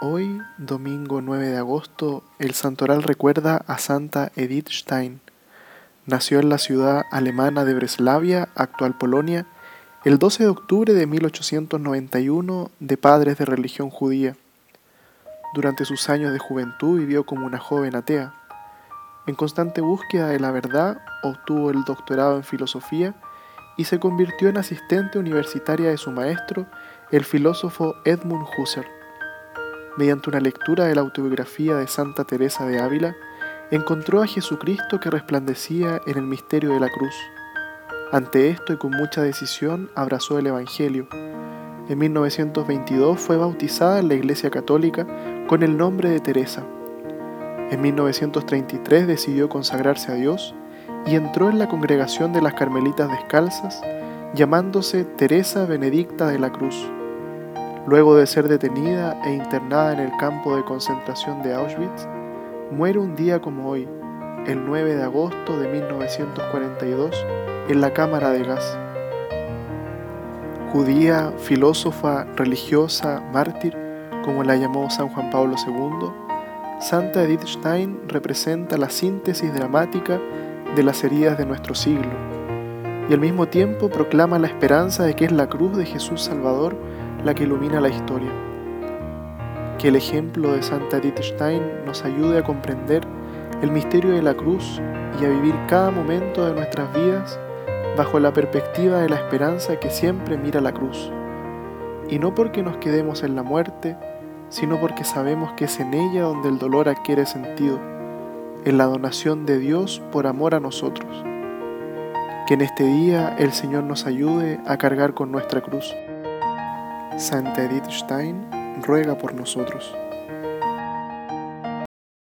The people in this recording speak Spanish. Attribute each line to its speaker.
Speaker 1: Hoy, domingo 9 de agosto, el santoral recuerda a Santa Edith Stein. Nació en la ciudad alemana de Breslavia, actual Polonia, el 12 de octubre de 1891 de padres de religión judía. Durante sus años de juventud vivió como una joven atea. En constante búsqueda de la verdad, obtuvo el doctorado en filosofía y se convirtió en asistente universitaria de su maestro, el filósofo Edmund Husserl mediante una lectura de la autobiografía de Santa Teresa de Ávila, encontró a Jesucristo que resplandecía en el misterio de la cruz. Ante esto y con mucha decisión abrazó el Evangelio. En 1922 fue bautizada en la Iglesia Católica con el nombre de Teresa. En 1933 decidió consagrarse a Dios y entró en la congregación de las Carmelitas Descalzas, llamándose Teresa Benedicta de la Cruz. Luego de ser detenida e internada en el campo de concentración de Auschwitz, muere un día como hoy, el 9 de agosto de 1942, en la cámara de gas. Judía, filósofa, religiosa, mártir, como la llamó San Juan Pablo II, Santa Edith Stein representa la síntesis dramática de las heridas de nuestro siglo y al mismo tiempo proclama la esperanza de que es la cruz de Jesús Salvador la que ilumina la historia. Que el ejemplo de Santa Edith Stein nos ayude a comprender el misterio de la cruz y a vivir cada momento de nuestras vidas bajo la perspectiva de la esperanza que siempre mira la cruz. Y no porque nos quedemos en la muerte, sino porque sabemos que es en ella donde el dolor adquiere sentido, en la donación de Dios por amor a nosotros. Que en este día el Señor nos ayude a cargar con nuestra cruz. Santa Edith Stein ruega por nosotros.